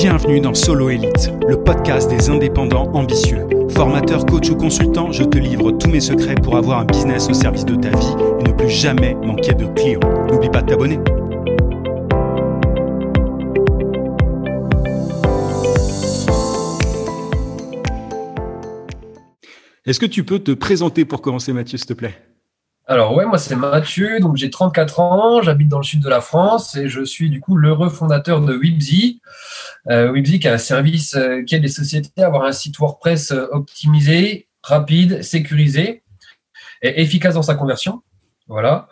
Bienvenue dans Solo Elite, le podcast des indépendants ambitieux. Formateur, coach ou consultant, je te livre tous mes secrets pour avoir un business au service de ta vie et ne plus jamais manquer de clients. N'oublie pas de t'abonner. Est-ce que tu peux te présenter pour commencer, Mathieu, s'il te plaît? Alors ouais, moi c'est Mathieu, donc j'ai 34 ans, j'habite dans le sud de la France et je suis du coup l'heureux fondateur de Webzy. Euh, qui est un service euh, qui aide les sociétés à avoir un site WordPress euh, optimisé, rapide, sécurisé et efficace dans sa conversion. Voilà.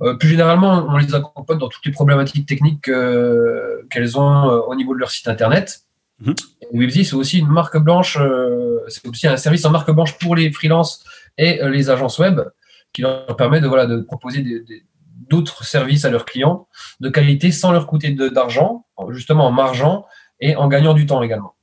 Euh, plus généralement, on les accompagne dans toutes les problématiques techniques qu'elles ont au niveau de leur site internet. Mmh. Webzy, c'est aussi une marque blanche, c'est aussi un service en marque blanche pour les freelances et les agences web qui leur permet de, voilà, de proposer d'autres services à leurs clients de qualité sans leur coûter d'argent, justement en margeant et en gagnant du temps également.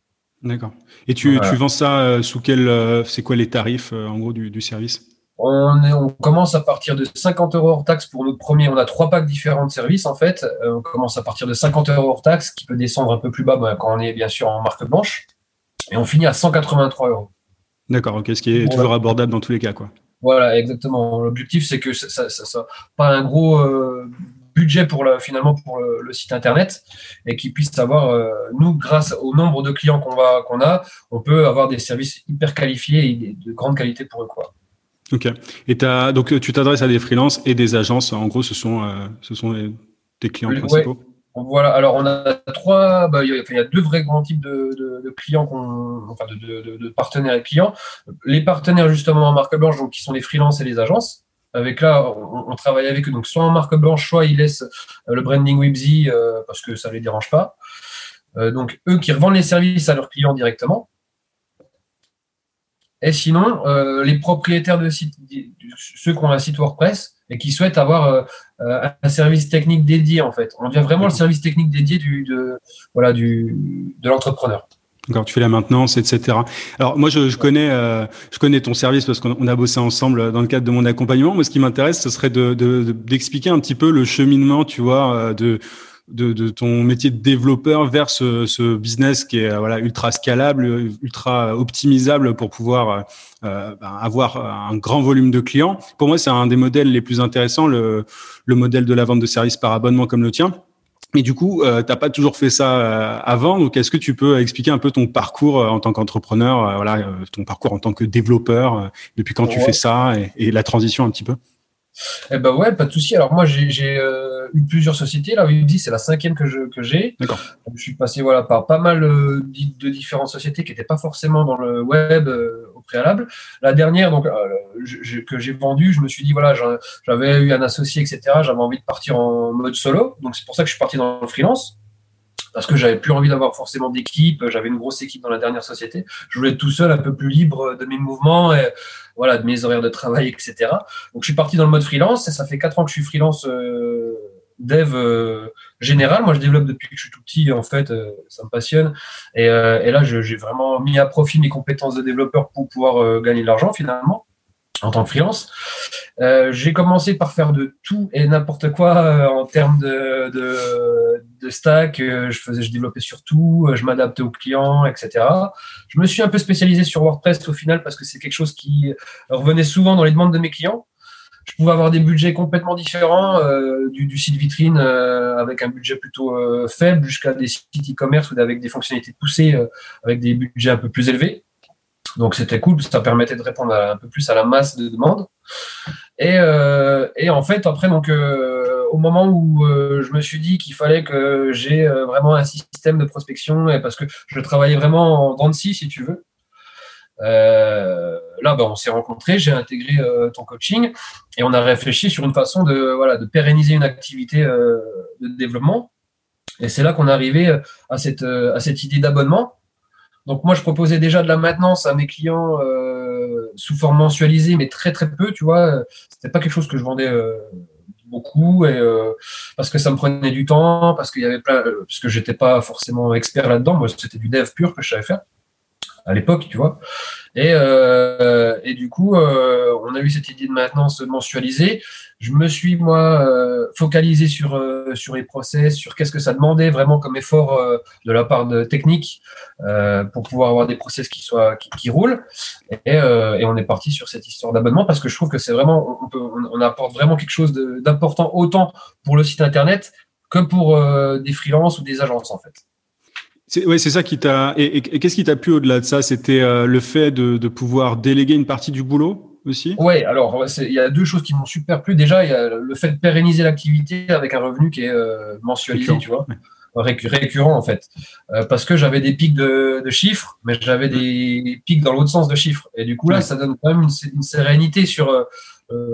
D'accord. Et tu, tu, vends ça euh, sous quel, euh, c'est quoi les tarifs euh, en gros du, du service? On, est, on, commence à partir de 50 euros hors taxe pour notre premier. On a trois packs différents de services en fait. on commence à partir de 50 euros hors taxe, qui peut descendre un peu plus bas bah, quand on est bien sûr en marque blanche. Et on finit à 183 euros. D'accord, ok, ce qui est toujours abordable dans tous les cas, quoi. Voilà, exactement. L'objectif, c'est que ça, ça, pas un gros euh, budget pour le, finalement pour le, site internet et qu'ils puissent savoir, euh, nous, grâce au nombre de clients qu'on va qu'on a, on peut avoir des services hyper qualifiés et de grande qualité pour eux, quoi. Ok. Et as, donc tu t'adresses à des freelances et des agences. En gros, ce sont euh, ce sont tes clients principaux. Voilà, alors on a trois, bah, il, y a, deux vrais grands types de, clients, enfin de, partenaires et clients. Les partenaires justement en marque blanche, donc qui sont les freelances et les agences. Avec là, on, travaille avec eux, donc soit en marque blanche, soit ils laissent euh, le branding Webzy euh, parce que ça ne les dérange pas. Euh, donc eux qui revendent les services à leurs clients directement. Et sinon, les propriétaires de sites, ceux qui ont un site WordPress, et qui souhaitent avoir un service technique dédié en fait. On devient vraiment le service technique dédié du, de, voilà, du, de l'entrepreneur. D'accord, tu fais la maintenance, etc. Alors moi, je, je connais, euh, je connais ton service parce qu'on a bossé ensemble dans le cadre de mon accompagnement. Moi, ce qui m'intéresse, ce serait de, d'expliquer un petit peu le cheminement, tu vois, de de, de, ton métier de développeur vers ce, ce, business qui est voilà ultra scalable, ultra optimisable pour pouvoir euh, ben, avoir un grand volume de clients. Pour moi, c'est un des modèles les plus intéressants, le, le, modèle de la vente de services par abonnement comme le tien. Mais du coup, euh, t'as pas toujours fait ça euh, avant, donc est-ce que tu peux expliquer un peu ton parcours euh, en tant qu'entrepreneur, voilà, ton parcours en tant que développeur, depuis quand tu fais ça et, et la transition un petit peu? Eh ben ouais, pas de souci. Alors moi, j'ai euh, eu plusieurs sociétés. Là, dit c'est la cinquième que j'ai. Que D'accord. Je suis passé voilà par pas mal euh, de différentes sociétés qui n'étaient pas forcément dans le web euh, préalable. La dernière, donc que j'ai vendue, je me suis dit voilà, j'avais eu un associé, etc. J'avais envie de partir en mode solo. Donc c'est pour ça que je suis parti dans le freelance parce que j'avais plus envie d'avoir forcément d'équipe. J'avais une grosse équipe dans la dernière société. Je voulais être tout seul, un peu plus libre de mes mouvements voilà, de mes horaires de travail, etc. Donc je suis parti dans le mode freelance et ça fait quatre ans que je suis freelance euh, dev euh, général. Moi, je développe depuis que je suis tout petit. En fait, euh, ça me passionne. Et, et là, j'ai vraiment mis à profit mes compétences de développeur pour pouvoir gagner de l'argent finalement en tant que freelance. Euh, j'ai commencé par faire de tout et n'importe quoi euh, en termes de, de, stack. Euh, je faisais, je développais sur tout, je m'adaptais aux clients, etc. Je me suis un peu spécialisé sur WordPress au final parce que c'est quelque chose qui revenait souvent dans les demandes de mes clients. Je pouvais avoir des budgets complètement différents, du, du, site vitrine avec un budget plutôt faible jusqu'à des sites e-commerce ou avec des fonctionnalités poussées avec des budgets un peu plus élevés. Donc c'était cool, ça permettait de répondre un peu plus à la masse de demandes. Et, euh, en fait, après, donc, euh, au moment où euh, je me suis dit qu'il fallait que j'ai vraiment un système de prospection, et parce que je travaillais vraiment en dents de scie, si tu veux. Là, ben, on s'est rencontrés, j'ai intégré ton coaching et on a réfléchi sur une façon de, voilà, de pérenniser une activité de développement. Et c'est là qu'on est arrivé à cette, à cette idée d'abonnement donc moi, je proposais déjà de la maintenance à mes clients euh, sous forme mensualisée, mais très très peu, tu vois. C'était pas quelque chose que je vendais euh, beaucoup et euh, parce que ça me prenait du temps, parce qu'il y avait plein, parce que j'étais pas forcément expert là-dedans. Moi, c'était du dev pur que je savais faire. À l'époque, tu vois. Et, euh, et du coup, euh, on a eu cette idée de maintenance mensualisée. Je me suis, moi, euh, focalisé sur, euh, sur les process, sur qu'est-ce que ça demandait vraiment comme effort euh, de la part de technique pour pouvoir avoir des process qui, soient, qui, qui roulent. Et, et, on est parti sur cette histoire d'abonnement parce que je trouve que c'est vraiment, on, peut, on, apporte vraiment quelque chose d'important autant pour le site internet que pour des freelances ou des agences, en fait. Oui, c'est ça qui t'a. Et, qu'est-ce qui t'a plu au-delà de ça? C'était le fait de, de pouvoir déléguer une partie du boulot aussi? Oui, alors il y a deux choses qui m'ont super plu. Déjà, il y a le fait de pérenniser l'activité avec un revenu qui est euh, mensualisé, tu vois, récurrent en fait. Euh, parce que j'avais des pics de, chiffres, mais j'avais des pics dans l'autre sens de chiffres. Et du coup, là, ça donne quand même une, sérénité sur euh,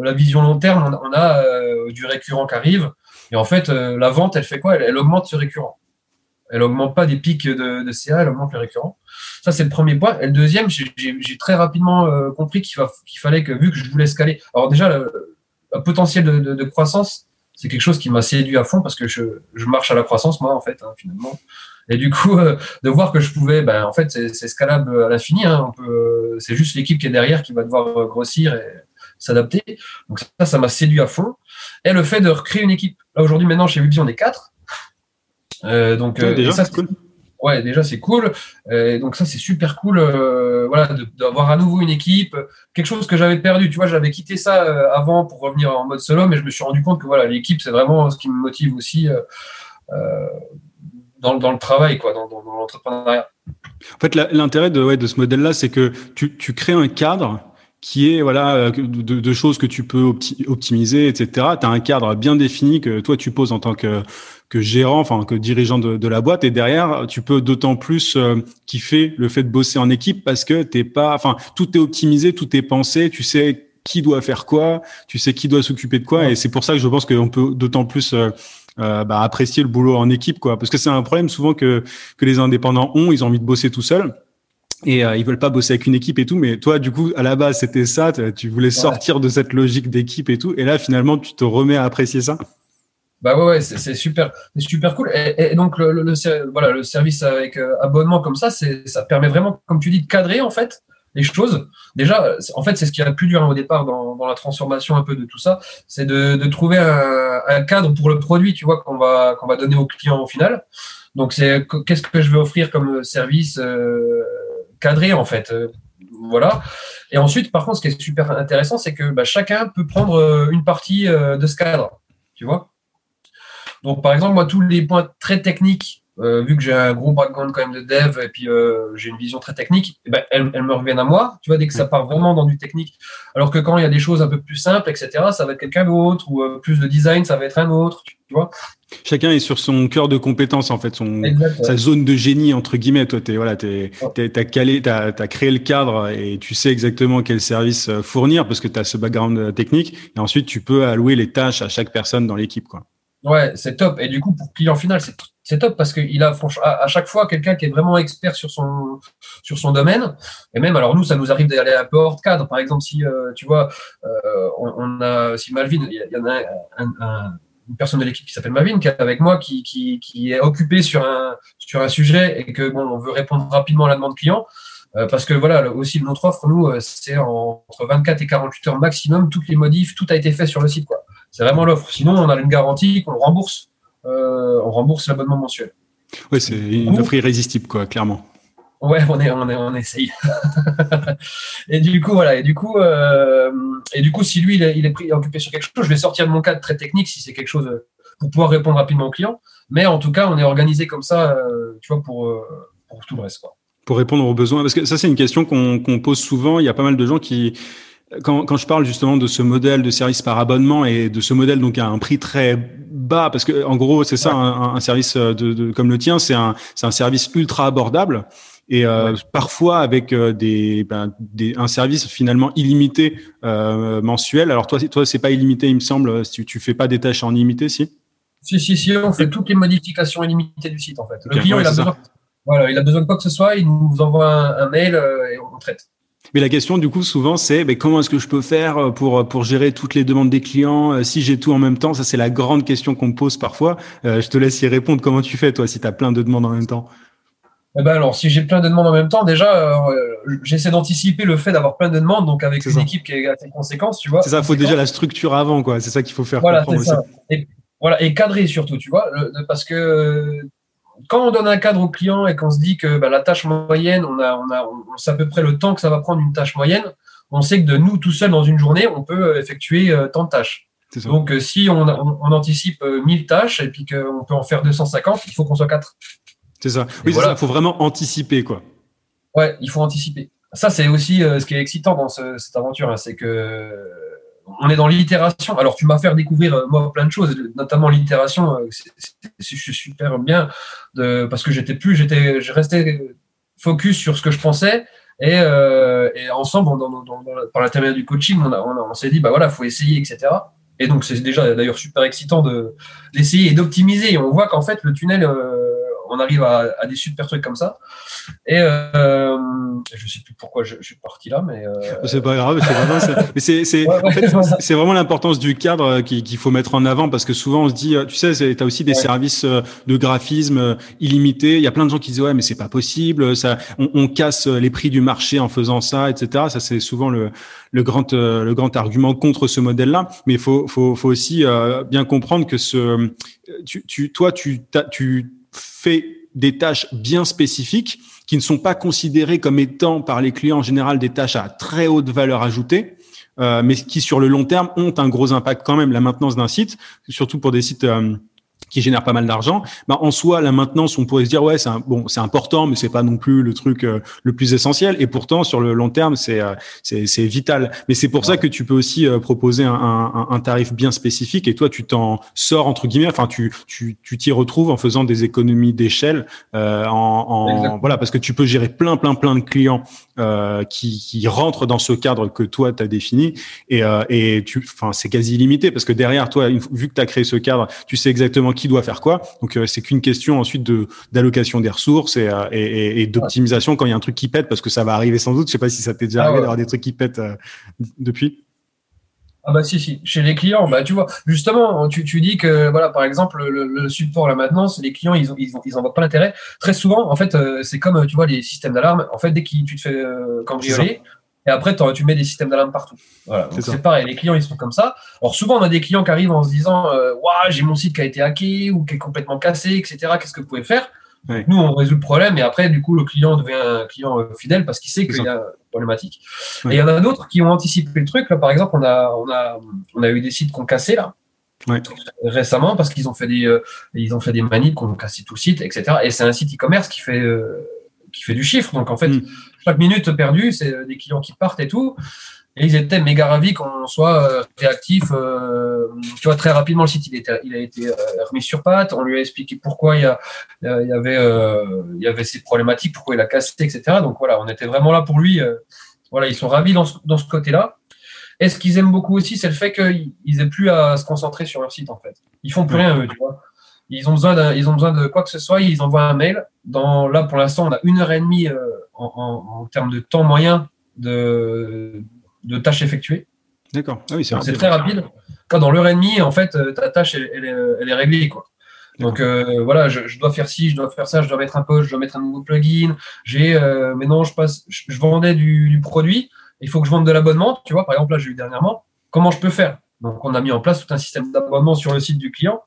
la vision long terme. On, a du récurrent qui arrive. Et en fait, la vente, elle fait quoi? Elle augmente ce récurrent. Elle augmente pas des pics de, de CA, elle augmente les récurrents. Ça, c'est le premier point. Et le deuxième, j'ai très rapidement euh, compris qu'il fallait que, vu que je voulais scaler, alors déjà, le, potentiel de, croissance, c'est quelque chose qui m'a séduit à fond parce que je, marche à la croissance, moi, en fait, hein, finalement. Et du coup, euh, de voir que je pouvais, ben, en fait, c'est scalable à l'infini. Hein, c'est juste l'équipe qui est derrière qui va devoir grossir et s'adapter. Donc ça, ça m'a séduit à fond. Et le fait de recréer une équipe. Là, aujourd'hui, maintenant, chez Webby, on est quatre. Euh, donc, euh, déjà, c'est cool. Ouais, déjà c'est cool. Euh, donc ça c'est super cool, voilà, d'avoir à nouveau une équipe, quelque chose que j'avais perdu. Tu vois, j'avais quitté ça avant pour revenir en mode solo, mais je me suis rendu compte que voilà, l'équipe c'est vraiment ce qui me motive aussi dans, dans, le travail, quoi, dans, dans, l'entrepreneuriat. En fait, l'intérêt de, ouais, de ce modèle-là, c'est que tu, tu crées un cadre qui est voilà de, de, choses que tu peux optimiser, etc. Tu as un cadre bien défini que toi tu poses en tant que que gérant, enfin que dirigeant de, de, la boîte. Et derrière, tu peux d'autant plus euh, kiffer le fait de bosser en équipe parce que t'es pas, enfin tout est optimisé, tout est pensé. Tu sais qui doit faire quoi, tu sais qui doit s'occuper de quoi. Et c'est pour ça que je pense qu'on peut d'autant plus euh, euh, bah, apprécier le boulot en équipe, quoi. Parce que c'est un problème souvent que que les indépendants ont. Ils ont envie de bosser tout seuls et euh, ils veulent pas bosser avec une équipe et tout mais toi du coup à la base c'était ça tu voulais sortir de cette logique d'équipe et tout et là finalement tu te remets à apprécier ça? Bah ouais, c'est super, super cool. Et, donc le, le, voilà, le service avec euh, abonnement comme ça, ça permet vraiment, comme tu dis, de cadrer en fait les choses. Déjà, en fait, c'est ce qui est le plus dur hein, au départ dans, dans, la transformation un peu de tout ça, c'est de, de, trouver un, un, cadre pour le produit, tu vois, qu'on va qu'on va donner au client au final. Donc c'est qu'est-ce que je vais offrir comme service euh, en fait. Euh, voilà. Et ensuite, par contre, ce qui est super intéressant, c'est que bah, chacun peut prendre euh, une partie de ce cadre, tu vois. Donc, par exemple, moi, tous les points très techniques, euh, vu que j'ai un gros background quand même de dev et puis euh, j'ai une vision très technique, eh ben, elles, me reviennent à moi, tu vois, dès que ça part vraiment dans du technique. Alors que quand il y a des choses un peu plus simples, etc., ça va être quelqu'un d'autre, ou euh, plus de design, ça va être un autre, tu vois. Chacun est sur son cœur de compétence, en fait, son, sa zone de génie, entre guillemets. Toi, t'es, voilà, t'es, t'as calé, t'as, as créé le cadre et tu sais exactement quel service fournir parce que tu as ce background technique. Et ensuite, tu peux allouer les tâches à chaque personne dans l'équipe, quoi. Ouais, c'est top. Et du coup, pour client final, c'est top parce qu'il a à, chaque fois quelqu'un qui est vraiment expert sur son domaine. Et même, alors nous, ça nous arrive d'aller un peu hors cadre. Par exemple, si euh, tu vois, euh, on, a si Malvin, il y, en a un, une personne de l'équipe qui s'appelle Malvin qui est avec moi, qui, est occupé sur un sujet et que bon, on veut répondre rapidement à la demande client. Euh, parce que voilà, aussi notre offre, nous, c'est entre 24 et 48 heures maximum, toutes les modifs, tout a été fait sur le site. C'est vraiment l'offre. Sinon, on a une garantie qu'on rembourse. Euh, on rembourse l'abonnement mensuel. Oui, c'est une offre irrésistible, quoi, clairement. Ouais, on est, on est, on essaye. et du coup, voilà. Et du coup, euh, et du coup, si lui, il est, il est pris, occupé sur quelque chose, je vais sortir de mon cadre très technique si c'est quelque chose euh, pour pouvoir répondre rapidement au client. Mais en tout cas, on est organisé comme ça, tu vois, pour, pour tout le reste, quoi. Pour répondre aux besoins, parce que ça, c'est une question qu'on pose souvent. Il y a pas mal de gens qui quand, quand, je parle justement de ce modèle de service par abonnement et de ce modèle donc à un prix très bas, parce que en gros c'est ça un, un, service de, de, comme le tien, c'est un, un service ultra abordable et euh, parfois avec euh, des, ben, des, un service finalement illimité euh, mensuel. Alors toi, toi c'est pas illimité, il me semble. Tu, tu fais pas des tâches en illimité, si? Si si si, on fait toutes les modifications illimitées du site en fait. Le client il a besoin, voilà, il a besoin de quoi que ce soit, il nous envoie un, un mail euh, et on traite. Mais la question, du coup, souvent, c'est mais comment est-ce que je peux faire euh, pour, euh, pour gérer toutes les demandes des clients euh, si j'ai tout en même temps? Ça, c'est la grande question qu'on me pose parfois. je te laisse y répondre. Comment tu fais, toi, si tu as plein de demandes en même temps? Eh ben alors, si j'ai plein de demandes en même temps, déjà, euh, j'essaie d'anticiper le fait d'avoir plein de demandes, donc avec une équipe qui est assez conséquente, tu vois. C'est ça, il faut déjà la structure avant, quoi. C'est ça qu'il faut faire voilà, comprendre ça. Et, voilà, et cadrer surtout, tu vois, parce que quand on donne un cadre au client et qu'on se dit que bah, la tâche moyenne, on, a, on, a, on sait à peu près le temps que ça va prendre une tâche moyenne, on sait que de nous, tout seul, dans une journée, on peut euh, effectuer euh, tant de tâches. Donc, si on, on, anticipe 1000 tâches et puis qu'on peut en faire 250, il faut qu'on soit 4. C'est ça. Oui, voilà. Il faut vraiment anticiper, quoi. Ouais, il faut anticiper. Ça, c'est aussi euh, ce qui est excitant dans cette aventure, hein, c'est que on est dans l'itération. Alors, tu m'as fait découvrir euh, moi plein de choses, notamment l'itération. Euh, je suis super bien parce que j'étais plus, j'étais, je restais focus sur ce que je pensais. Et, et ensemble, par l'intermédiaire du coaching, on, s'est dit, bah voilà, faut essayer, etc. Et donc, c'est déjà d'ailleurs super excitant de d'essayer et d'optimiser. Et on voit qu'en fait, le tunnel, on arrive à, des super trucs comme ça. Et euh, je sais plus pourquoi je, suis parti là, mais. Euh, c'est pas grave, c'est vraiment, l'importance du cadre euh, qu'il faut mettre en avant parce que souvent on se dit, tu sais, tu as aussi des services de graphisme illimités. Il y a plein de gens qui disent, ouais, mais c'est pas possible, ça, on, casse les prix du marché en faisant ça, etc. Ça, c'est souvent le, le, grand, le grand argument contre ce modèle-là. Mais il faut, faut, faut aussi bien comprendre que ce, tu, tu, toi, tu, tu fait des tâches bien spécifiques qui ne sont pas considérées comme étant par les clients en général des tâches à très haute valeur ajoutée, euh, mais qui sur le long terme ont un gros impact quand même. La maintenance d'un site, surtout pour des sites euh, qui génère pas mal d'argent, bah en soi la maintenance on pourrait se dire ouais c'est bon c'est important mais c'est pas non plus le truc euh, le plus essentiel. Et pourtant sur le long terme c'est euh, c'est vital. Mais c'est pour ça que tu peux aussi euh, proposer un, un, un, tarif bien spécifique. Et toi tu t'en sors entre guillemets, enfin tu tu tu t'y retrouves en faisant des économies d'échelle en, en voilà parce que tu peux gérer plein plein plein de clients qui qui rentrent dans ce cadre que toi tu as défini. Et et tu enfin c'est quasi illimité parce que derrière toi vu que tu as créé ce cadre, tu sais exactement qui doit faire quoi. Donc euh, c'est qu'une question ensuite de d'allocation des ressources et, euh, et, et d'optimisation quand il y a un truc qui pète parce que ça va arriver sans doute. Je sais pas si ça t'est déjà ah arrivé d'avoir des trucs qui pètent euh, depuis. Ah bah si si, chez les clients, bah tu vois, justement, tu, tu dis que voilà, par exemple, le, support, la maintenance, les clients, ils ont, ils, ils en voient pas l'intérêt. Très souvent, en fait, c'est comme tu vois les systèmes d'alarme. En fait, dès que tu te fais cambrioler, et après, tu mets des systèmes d'alarme partout. Voilà. C'est pareil, les clients, ils sont comme ça. Alors, souvent, on a des clients qui arrivent en se disant euh, j'ai mon site qui a été hacké ou qui est complètement cassé, etc. Qu'est-ce que vous pouvez faire? Nous, on résout le problème et après, du coup, le client devient un client euh, fidèle parce qu'il sait qu'il y a une problématique. Et il y en a d'autres qui ont anticipé le truc. Là, par exemple, on a, on a, on a eu des sites qui ont cassé là. récemment parce qu'ils ont fait des euh, ils ont fait des manips qui ont cassé tout le site etc et c'est un site e-commerce qui fait euh, qui fait du chiffre donc en fait mm chaque minute perdue, c'est euh, des clients qui partent et tout. Et ils étaient méga ravis qu'on soit euh, réactif. Euh, tu vois, très rapidement, le site, il, était, il a été remis sur pattes. On lui a expliqué pourquoi il y, a, il y, avait, il y avait ces problématiques, pourquoi il a cassé, etc. Donc voilà, on était vraiment là pour lui. Voilà, ils sont ravis dans ce, dans ce côté-là. Et ce qu'ils aiment beaucoup aussi, c'est le fait qu'ils n'aient plus à se concentrer sur leur site, en fait. Ils font plus rien, eux, tu vois. Ils ont besoin de, ils ont besoin de quoi que ce soit, ils envoient un mail. Dans, là, pour l'instant, on a une heure et demie en, termes de temps moyen de, de tâches effectuées. D'accord. Ah oui, c'est très rapide. Quand dans l'heure et demie, en fait, euh, ta tâche, elle, est, réglée. Quoi. Donc euh, voilà, je, dois faire ci, je dois faire ça, je dois mettre un post, je dois mettre un nouveau plugin. J'ai, euh, maintenant, je passe, je, vendais du, produit. Il faut que je vende de l'abonnement. Tu vois, par exemple, là, j'ai eu dernièrement. Comment je peux faire? Donc, on a mis en place tout un système d'abonnement sur le site du client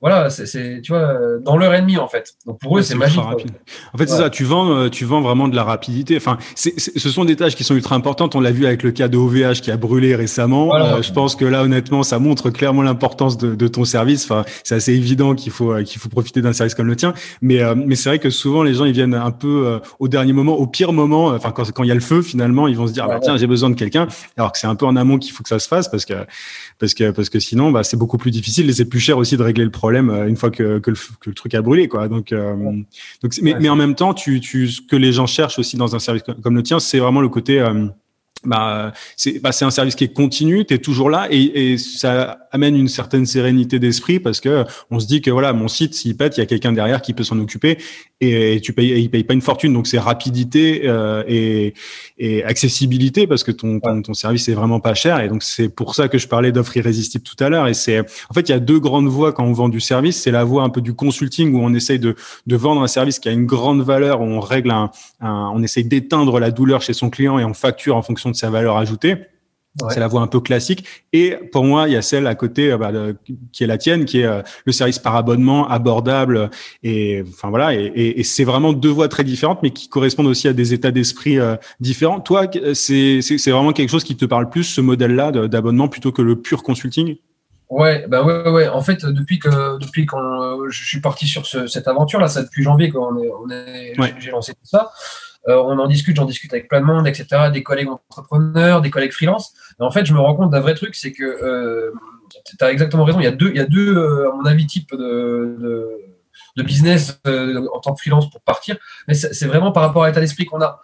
voilà, c'est, tu vois, dans l'heure et demie, en fait. Donc pour eux, c'est magique. En fait, c'est ça, tu vends, euh, tu vends vraiment de la rapidité. Enfin, ce sont des tâches qui sont ultra importantes. On l'a vu avec le cas de OVH qui a brûlé récemment. Euh, je pense que là, honnêtement, ça montre clairement l'importance de, de, ton service. Enfin, c'est assez évident qu'il faut, euh, qu'il faut profiter d'un service comme le tien. Mais, mais c'est vrai que souvent, les gens, ils viennent un peu au dernier moment, au pire moment. Enfin, quand, quand il y a le feu, finalement, ils vont se dire, bah, tiens, j'ai besoin de quelqu'un. Alors que c'est un peu en amont qu'il faut que ça se fasse parce que, parce que, parce que sinon, bah, c'est beaucoup plus difficile et c'est plus cher aussi de régler le problème euh, une fois que, que, le, truc a brûlé quoi. Donc euh, donc mais, mais en même temps tu, tu ce que les gens cherchent aussi dans un service comme, le tien c'est vraiment le côté euh, bah, c'est bah, un service qui est continu, tu es toujours là et, et, ça amène une certaine sérénité d'esprit parce que on se dit que voilà, mon site, s'il pète, il y a quelqu'un derrière qui peut s'en occuper et, tu payes, il paye pas une fortune. Donc c'est rapidité euh, et, et, accessibilité parce que ton, ton, service est vraiment pas cher et donc c'est pour ça que je parlais d'offre irrésistible tout à l'heure. Et c'est en fait il y a deux grandes voies quand on vend du service. C'est la voie un peu du consulting où on essaye de, de vendre un service qui a une grande valeur, on règle un, un on essaye d'éteindre la douleur chez son client et on facture en fonction de sa valeur ajoutée. C'est la voie un peu classique. Et pour moi, il y a celle à côté euh, bah, qui est la tienne, qui est euh, le service par abonnement, abordable. Et enfin voilà. Et, et, c'est vraiment deux voies très différentes, mais qui correspondent aussi à des états d'esprit euh, différents. Toi, c'est vraiment quelque chose qui te parle plus, ce modèle-là d'abonnement, plutôt que le pur consulting? Ouais, bah ouais, ouais. En fait, depuis que depuis quand je suis parti sur ce, cette aventure là, ça depuis janvier quand on est, on est j'ai lancé tout ça. Euh, on en discute, j'en discute avec plein de monde, etc., des collègues entrepreneurs, des collègues freelance. en fait, je me rends compte d'un vrai truc, c'est que euh, tu as exactement raison. Il y a deux, il y a deux euh, à mon avis, types de, business en tant que freelance pour partir. Mais c'est vraiment par rapport à l'état d'esprit qu'on a.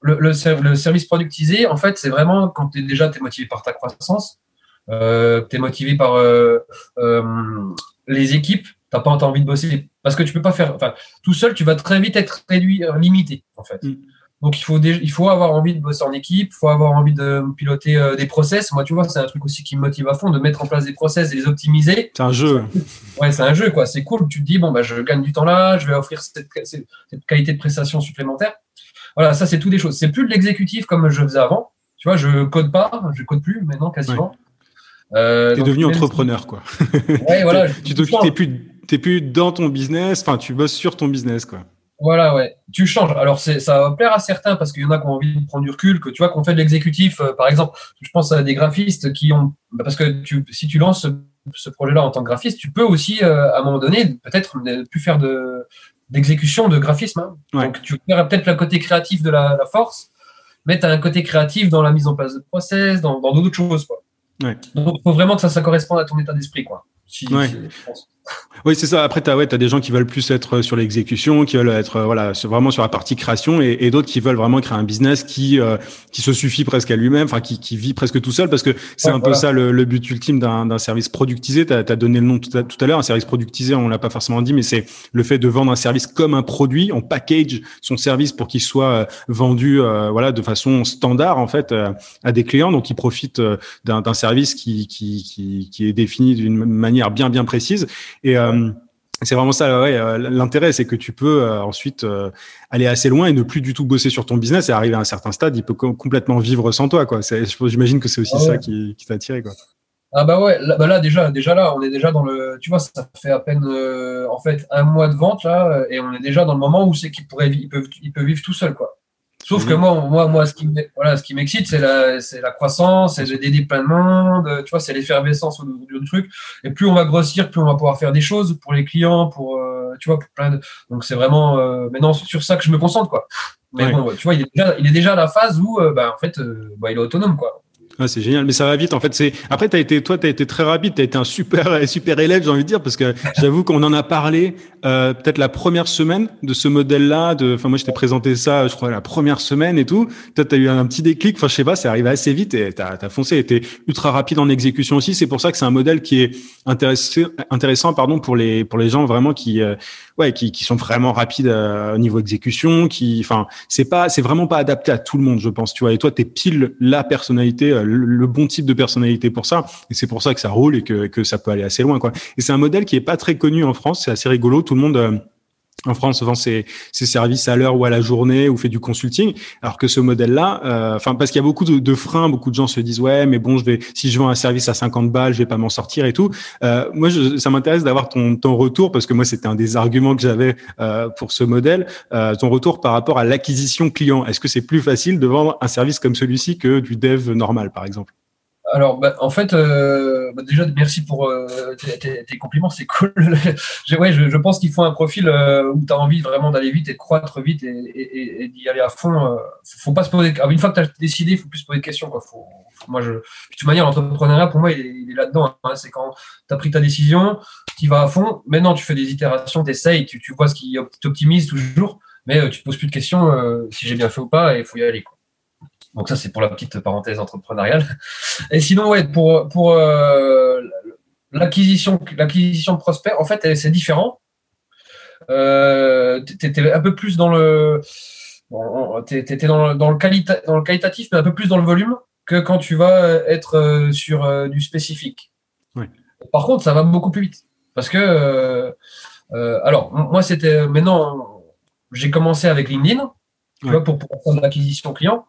Le, service productisé, en fait, c'est vraiment quand tu es déjà es motivé par ta croissance, euh, tu es motivé par les équipes, t'as pas envie de bosser parce que tu peux pas faire, enfin, tout seul, tu vas très vite être réduit, euh, limité, en fait. Mm. Donc, il faut, il faut avoir envie de bosser en équipe, il faut avoir envie de piloter euh, des process. Moi, tu vois, c'est un truc aussi qui me motive à fond, de mettre en place des process et les optimiser. C'est un jeu. Ouais, c'est un jeu, quoi. C'est cool. Tu te dis, bon, bah, je gagne du temps là, je vais offrir cette, cette qualité de prestation supplémentaire. Voilà, ça, c'est tout des choses. C'est plus de l'exécutif comme je faisais avant. Tu vois, je code pas, je code plus maintenant, quasiment. Euh, tu es devenu entrepreneur, quoi. Ouais, voilà. tu t'es plus t'es plus dans ton business, enfin, tu bosses sur ton business, quoi. Voilà, ouais. Tu changes. Alors, ça va plaire à certains parce qu'il y en a qui ont envie de prendre du recul, que tu vois, qu'on fait de l'exécutif. Euh, par exemple, je pense à des graphistes qui ont. Bah, parce que tu, si tu lances ce, projet-là en tant que graphiste, tu peux aussi, euh, à un moment donné, peut-être ne plus faire de, d'exécution de graphisme. Hein. Donc, tu verras peut-être le côté créatif de la, force, mais tu as un côté créatif dans la mise en place de process, dans, d'autres choses. Quoi. Donc, il faut vraiment que ça, ça corresponde à ton état d'esprit. Quoi. Oui, c'est ça. Après, tu as, ouais, as des gens qui veulent plus être sur l'exécution, qui veulent être voilà, vraiment sur la partie création, et, et d'autres qui veulent vraiment créer un business qui euh, qui se suffit presque à lui-même, enfin qui, qui vit presque tout seul, parce que c'est un peu ça le, le, but ultime d'un service productisé. Tu as, donné le nom tout à, tout à l'heure, un service productisé, on l'a pas forcément dit, mais c'est le fait de vendre un service comme un produit, on package son service pour qu'il soit euh, vendu euh, voilà de façon standard en fait à des clients, donc ils profitent d'un service qui, qui, qui, qui est défini d'une manière bien bien précise. Et euh, c'est vraiment ça, ouais, euh, l'intérêt, c'est que tu peux euh, ensuite aller assez loin et ne plus du tout bosser sur ton business et arriver à un certain stade, il peut complètement vivre sans toi, quoi. J'imagine que c'est aussi ah ça qui, qui t'a attiré, quoi. Ah bah ouais, là, bah là, déjà, déjà là, on est déjà dans le, tu vois, ça fait à peine en fait un mois de vente là, et on est déjà dans le moment où c'est qu'il pourrait, il peut, il peut vivre tout seul, quoi. Sauf que moi, moi, moi, ce qui, voilà, ce qui m'excite, c'est la, c'est la croissance, c'est d'aider plein de monde, tu vois, c'est l'effervescence du truc. Et plus on va grossir, plus on va pouvoir faire des choses pour les clients, pour, euh, tu vois, pour plein de. Donc c'est vraiment euh, maintenant sur ça que je me concentre, quoi. Mais bon, tu vois, il est déjà, il est déjà à la phase où, euh, bah, en fait, bah, il est autonome, quoi. Ah, c'est génial, mais ça va vite. En fait, c'est après, t'as été, toi, t'as été très rapide. T'as été un super, super élève, j'ai envie de dire, parce que j'avoue qu'on en a parlé euh, peut-être la première semaine de ce modèle-là. De, enfin, moi, je t'ai présenté ça, je crois, la première semaine et tout. Toi, t'as eu un petit déclic. Enfin, je sais pas, c'est arrivé assez vite et t'as, as foncé. T'es ultra rapide en exécution aussi. C'est pour ça que c'est un modèle qui est intéressant, intéressant, pardon, pour les pour les gens vraiment qui euh, ouais, qui, qui sont vraiment rapides euh, au niveau exécution, qui, enfin, c'est pas, c'est vraiment pas adapté à tout le monde, je pense, tu vois. Et toi, t'es pile la personnalité, euh, le, bon type de personnalité pour ça. Et c'est pour ça que ça roule et que, que ça peut aller assez loin, quoi. Et c'est un modèle qui est pas très connu en France. C'est assez rigolo. Tout le monde, euh, en France, c'est ses services à l'heure ou à la journée ou fait du consulting. Alors que ce modèle-là, euh, enfin, parce qu'il y a beaucoup de, freins, beaucoup de gens se disent ouais, mais bon, je vais si je vends un service à 50 balles, je vais pas m'en sortir et tout. Euh, moi, je, ça m'intéresse d'avoir ton, ton retour parce que moi, c'était un des arguments que j'avais euh, pour ce modèle. Euh, ton retour par rapport à l'acquisition client. Est-ce que c'est plus facile de vendre un service comme celui-ci que du dev normal, par exemple? Alors, bah, en fait, euh, bah, déjà, merci pour euh, tes, compliments, c'est cool. ouais, je, je, pense qu'il faut un profil euh, où tu envie vraiment d'aller vite et de croître vite et, d'y aller à fond. faut pas se poser. Une fois que tu décidé, il faut plus se poser de questions. Quoi. Faut, moi, je, de toute manière, l'entrepreneuriat, pour moi, il est, là-dedans. Hein. C'est quand tu pris ta décision, tu vas à fond. Maintenant, tu fais des itérations, tu essayes, tu, tu vois ce qui t'optimise toujours, mais tu te poses plus de questions si j'ai bien fait ou pas et il faut y aller. Donc ça, c'est pour la petite parenthèse entrepreneuriale. Et sinon, ouais, pour, pour euh, l'acquisition, l'acquisition de prospects, en fait, c'est différent. Euh, tu étais un peu plus dans le, étais dans, dans, le dans le qualitatif, mais un peu plus dans le volume que quand tu vas être sur du spécifique. Par contre, ça va beaucoup plus vite. Parce que, alors, moi, c'était maintenant, j'ai commencé avec LinkedIn pour, pour faire de l'acquisition client.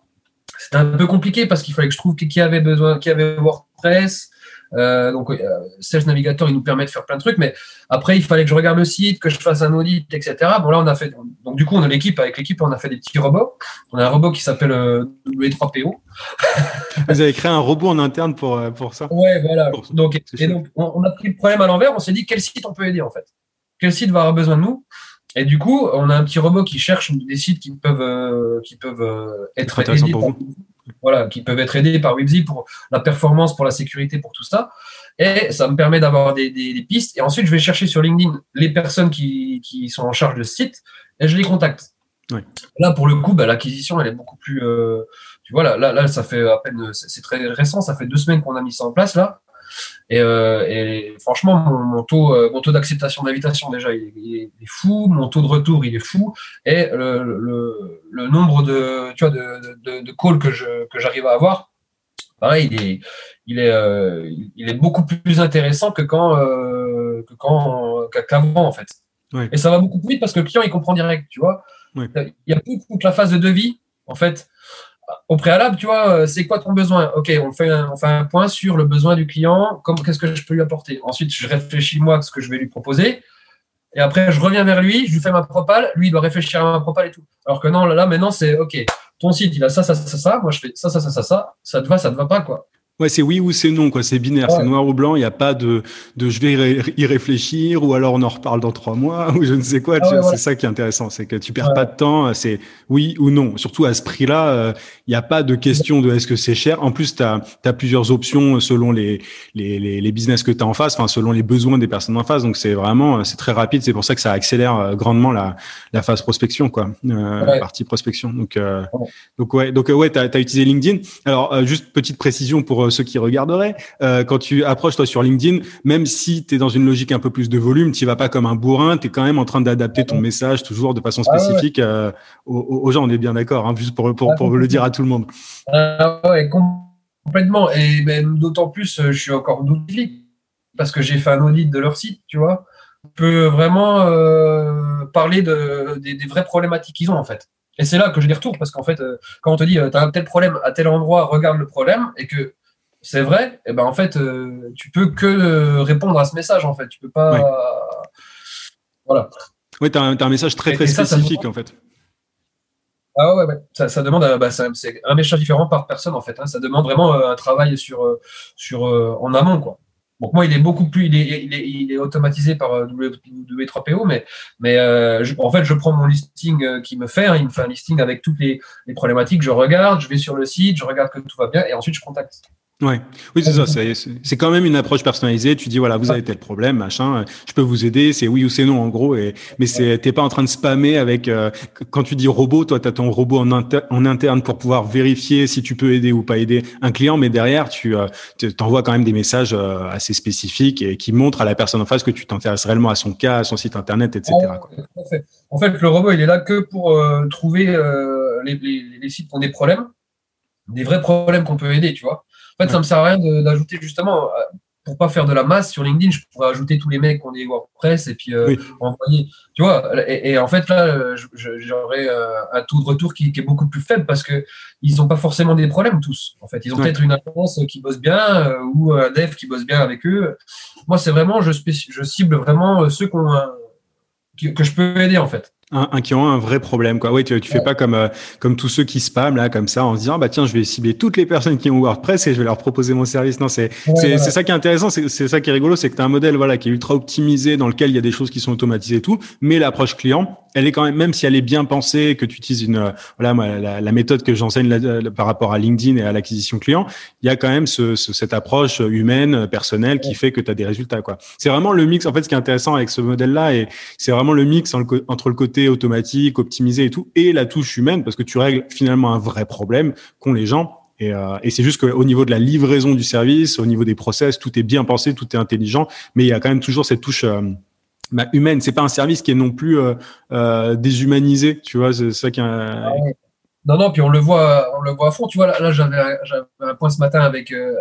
C'était un peu compliqué parce qu'il fallait que je trouve qui avait besoin, qui avait WordPress. Euh, donc, euh, Sales Navigator, il nous permet de faire plein de trucs, mais après, il fallait que je regarde le site, que je fasse un audit, etc. Bon, là, on a fait. Donc, du coup, on a l'équipe, avec l'équipe, on a fait des petits robots. On a un robot qui s'appelle euh, W3PO. Vous avez créé un robot en interne pour, euh, pour ça? Ouais, voilà. Donc, et donc, on, a pris le problème à l'envers. On s'est dit, quel site on peut aider, en fait? Quel site va avoir besoin de nous? Et du coup, on a un petit robot qui cherche des sites qui peuvent, euh, qui peuvent euh, être aidés par, voilà, qui peuvent être aidés par Webzy pour la performance, pour la sécurité, pour tout ça. Et ça me permet d'avoir des, pistes. Et ensuite, je vais chercher sur LinkedIn les personnes qui, sont en charge de ce site et je les contacte. Là, pour le coup, bah, l'acquisition, elle est beaucoup plus. Euh, tu vois, là, là, là, ça fait à peine. C'est très récent, ça fait deux semaines qu'on a mis ça en place là. Euh, et, franchement, mon, taux, euh, mon taux d'acceptation d'invitation, déjà, il, est fou. Mon taux de retour, il est fou. Et le, le, nombre de, tu vois, de, de, de calls que, je, que j'arrive à avoir, pareil, il est, il est, euh, il est beaucoup plus intéressant que quand, que quand qu'avant, en fait. Et ça va beaucoup plus vite parce que le client, il comprend direct, tu vois. Il y a toute la phase de devis, en fait au préalable, tu vois, euh, c'est quoi ton besoin? Ok, on fait, un, point sur le besoin du client, qu'est-ce que je peux lui apporter? Ensuite, je réfléchis moi à ce que je vais lui proposer. Et après, je reviens vers lui, je lui fais ma propale, lui, il doit réfléchir à ma propale et tout. Alors que non, là, maintenant, c'est OK, ton site, il a ça, ça, ça, ça, moi, je fais ça, ça, ça, ça, ça, ça te va, ça te va pas, quoi. Ouais, c'est oui ou c'est non, quoi. C'est binaire, c'est noir ou blanc. Il n'y a pas de, de je vais y réfléchir ou alors on en reparle dans trois mois ou je ne sais quoi. Ah c'est ça qui est intéressant, c'est que tu perds pas de temps. C'est oui ou non. Surtout à ce prix-là, euh, il n'y a pas de question de est-ce que c'est cher. En plus, tu as, as, plusieurs options selon les, les, les, les business que tu as en face, enfin selon les besoins des personnes en face. Donc c'est vraiment, c'est très rapide. C'est pour ça que ça accélère euh, grandement la, la phase prospection, quoi, euh, la partie prospection. Donc, euh, donc ouais, donc ouais, tu as, utilisé LinkedIn. Alors juste petite précision pour ceux qui regarderaient, euh, quand tu approches toi sur LinkedIn, même si tu es dans une logique un peu plus de volume, tu vas pas comme un bourrin, tu es quand même en train d'adapter ton message toujours de façon ah spécifique euh, aux, gens, on est bien d'accord, hein, juste pour, pour, pour, le dire à tout le monde. Ah ouais, complètement. Et même d'autant plus, euh, je suis encore double parce que j'ai fait un audit de leur site, tu vois. On peut vraiment parler de, des, des vraies problématiques qu'ils ont en fait. Et c'est là que je les retourne parce qu'en fait, quand on te dit tu as un tel problème à tel endroit, regarde le problème, et que c'est vrai, et eh ben en fait, euh, tu peux que euh, répondre à ce message en fait. Tu peux pas. Voilà. Oui, tu as, un message très très spécifique en fait. Ah ouais, ouais. Ça, ça demande, euh, bah, c'est un message différent par personne en fait. Hein. Ça demande vraiment un travail sur, sur en amont quoi. Donc moi, il est beaucoup plus, il est, il est, automatisé par W3PO, mais, mais en fait, je prends mon listing qui me fait, hein. il me fait un listing avec toutes les, les, problématiques, je regarde, je vais sur le site, je regarde que tout va bien, et ensuite je contacte. Ouais. Oui, c'est ça. C'est quand même une approche personnalisée. Tu dis voilà, vous avez tel problème, machin. Je peux vous aider. C'est oui ou c'est non en gros. Et mais c'est t'es pas en train de spammer avec. Euh, quand tu dis robot, toi, tu as ton robot en, en interne pour pouvoir vérifier si tu peux aider ou pas aider un client. Mais derrière, tu euh, t'envoies quand même des messages euh, assez spécifiques et qui montrent à la personne en face que tu t'intéresses réellement à son cas, à son site internet, etc. En fait, le robot, il est là que pour trouver les, les, les sites qui ont des problèmes, des vrais problèmes qu'on peut aider, tu vois. En fait, ça me sert à rien d'ajouter justement, euh, pour pas faire de la masse sur LinkedIn, je pourrais ajouter tous les mecs qui ont des WordPress et puis euh, envoyer. Tu vois, et, en fait, là, j'aurais euh, un taux de retour qui, est beaucoup plus faible parce que ils n'ont pas forcément des problèmes tous. En fait, ils ont peut-être une agence qui bosse bien ou un dev qui bosse bien avec eux. Moi, c'est vraiment, je, je cible vraiment ceux qui ont que je peux aider en fait un, qui ont un vrai problème quoi. Oui, tu, tu fais pas comme euh, comme tous ceux qui spamment là comme ça en se disant bah tiens je vais cibler toutes les personnes qui ont WordPress et je vais leur proposer mon service. Non, c'est c'est ça qui est intéressant, c'est ça qui est rigolo, c'est que tu as un modèle voilà qui est ultra optimisé dans lequel il y a des choses qui sont automatisées et tout, mais l'approche client elle est quand même, même si elle est bien pensée, que tu utilises une, voilà, moi, la, méthode que j'enseigne par rapport à LinkedIn et à l'acquisition client, il y a quand même ce, cette approche humaine, personnelle, qui fait que tu as des résultats, quoi. C'est vraiment le mix. En fait, ce qui est intéressant avec ce modèle-là, et c'est vraiment le mix entre le côté automatique, optimisé et tout, et la touche humaine, parce que tu règles finalement un vrai problème qu'ont les gens. Et, euh, et c'est juste qu'au niveau de la livraison du service, au niveau des process, tout est bien pensé, tout est intelligent, mais il y a quand même toujours cette touche euh, bah, humaine. C'est pas un service qui est non plus euh, euh déshumanisé, tu vois. C'est ça qui. Ah non, non, puis on le voit, on le voit à fond. Tu vois, là, là j'avais un point ce matin avec un,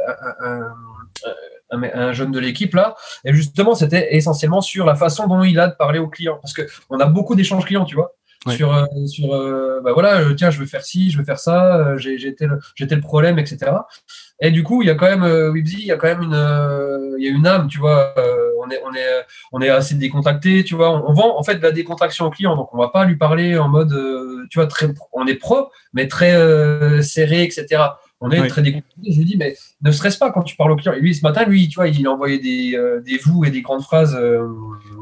un, un, jeune de l'équipe là, et justement, c'était essentiellement sur la façon dont il a de parler aux clients, parce que on a beaucoup d'échanges clients, tu vois sur, euh, sur euh, bah voilà, euh, tiens, je veux faire ci, je veux faire ça, j'ai tel, le problème, etc. Et du coup, il y a quand même, Wibzy, il y a quand même une, il y a une âme, tu vois. on est, on est, on est assez décontracté, tu vois. On, vend en fait la décontraction au client, donc on va pas lui parler en mode, tu vois, très, on est pro, mais très serré, etc. On est très décontracté. Je lui dis, mais ne stresse pas quand tu parles au client? Et lui, ce matin, lui, tu vois, il a envoyé des, des vous et des grandes phrases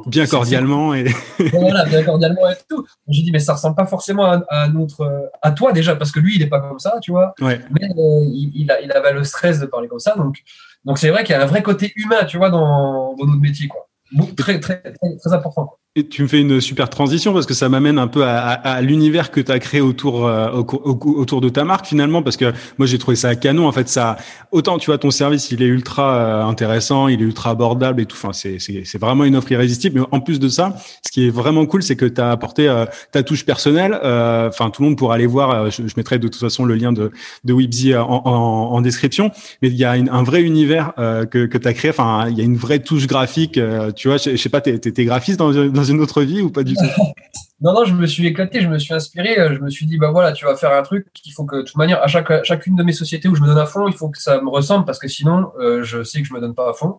bien cordialement et voilà bien cordialement et tout j'ai dit mais ça ressemble pas forcément à, notre à toi déjà parce que lui il est pas comme ça tu vois mais euh, il, a, il avait le stress de parler comme ça donc donc c'est vrai qu'il y a un vrai côté humain tu vois dans, dans notre métier quoi très très très, très important quoi. Et tu me fais une super transition parce que ça m'amène un peu à, à, l'univers que tu as créé autour euh, autour de ta marque finalement parce que moi j'ai trouvé ça canon en fait ça autant tu vois ton service il est ultra euh, intéressant il est ultra abordable et tout enfin c'est c'est vraiment une offre irrésistible mais en plus de ça ce qui est vraiment cool c'est que tu as apporté euh, ta touche personnelle enfin tout le monde pourra aller voir je, je, mettrai de toute façon le lien de de Webzy en, en, description mais il y a un vrai univers que que tu as créé enfin il y a une vraie touche graphique tu vois je, sais pas t'es es graphiste dans une autre vie ou pas du tout? Non, non, je me suis éclaté, je me suis inspiré, euh, je me suis dit, bah voilà, tu vas faire un truc, il faut que, de toute manière, à chaque, chacune de mes sociétés où je me donne à fond, il faut que ça me ressemble parce que sinon, euh, je sais que je me donne pas à fond.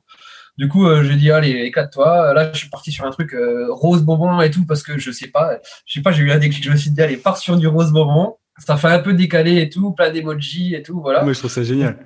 Du coup, euh, j'ai dit, allez, éclate-toi. Là, je suis parti sur un truc rose bonbon et tout parce que je sais pas, je sais pas, j'ai eu un déclic, je me suis dit, allez, pars sur du rose bonbon. Ça fait un peu décalé et tout, plein d'emojis et tout, voilà. Moi, je trouve ça génial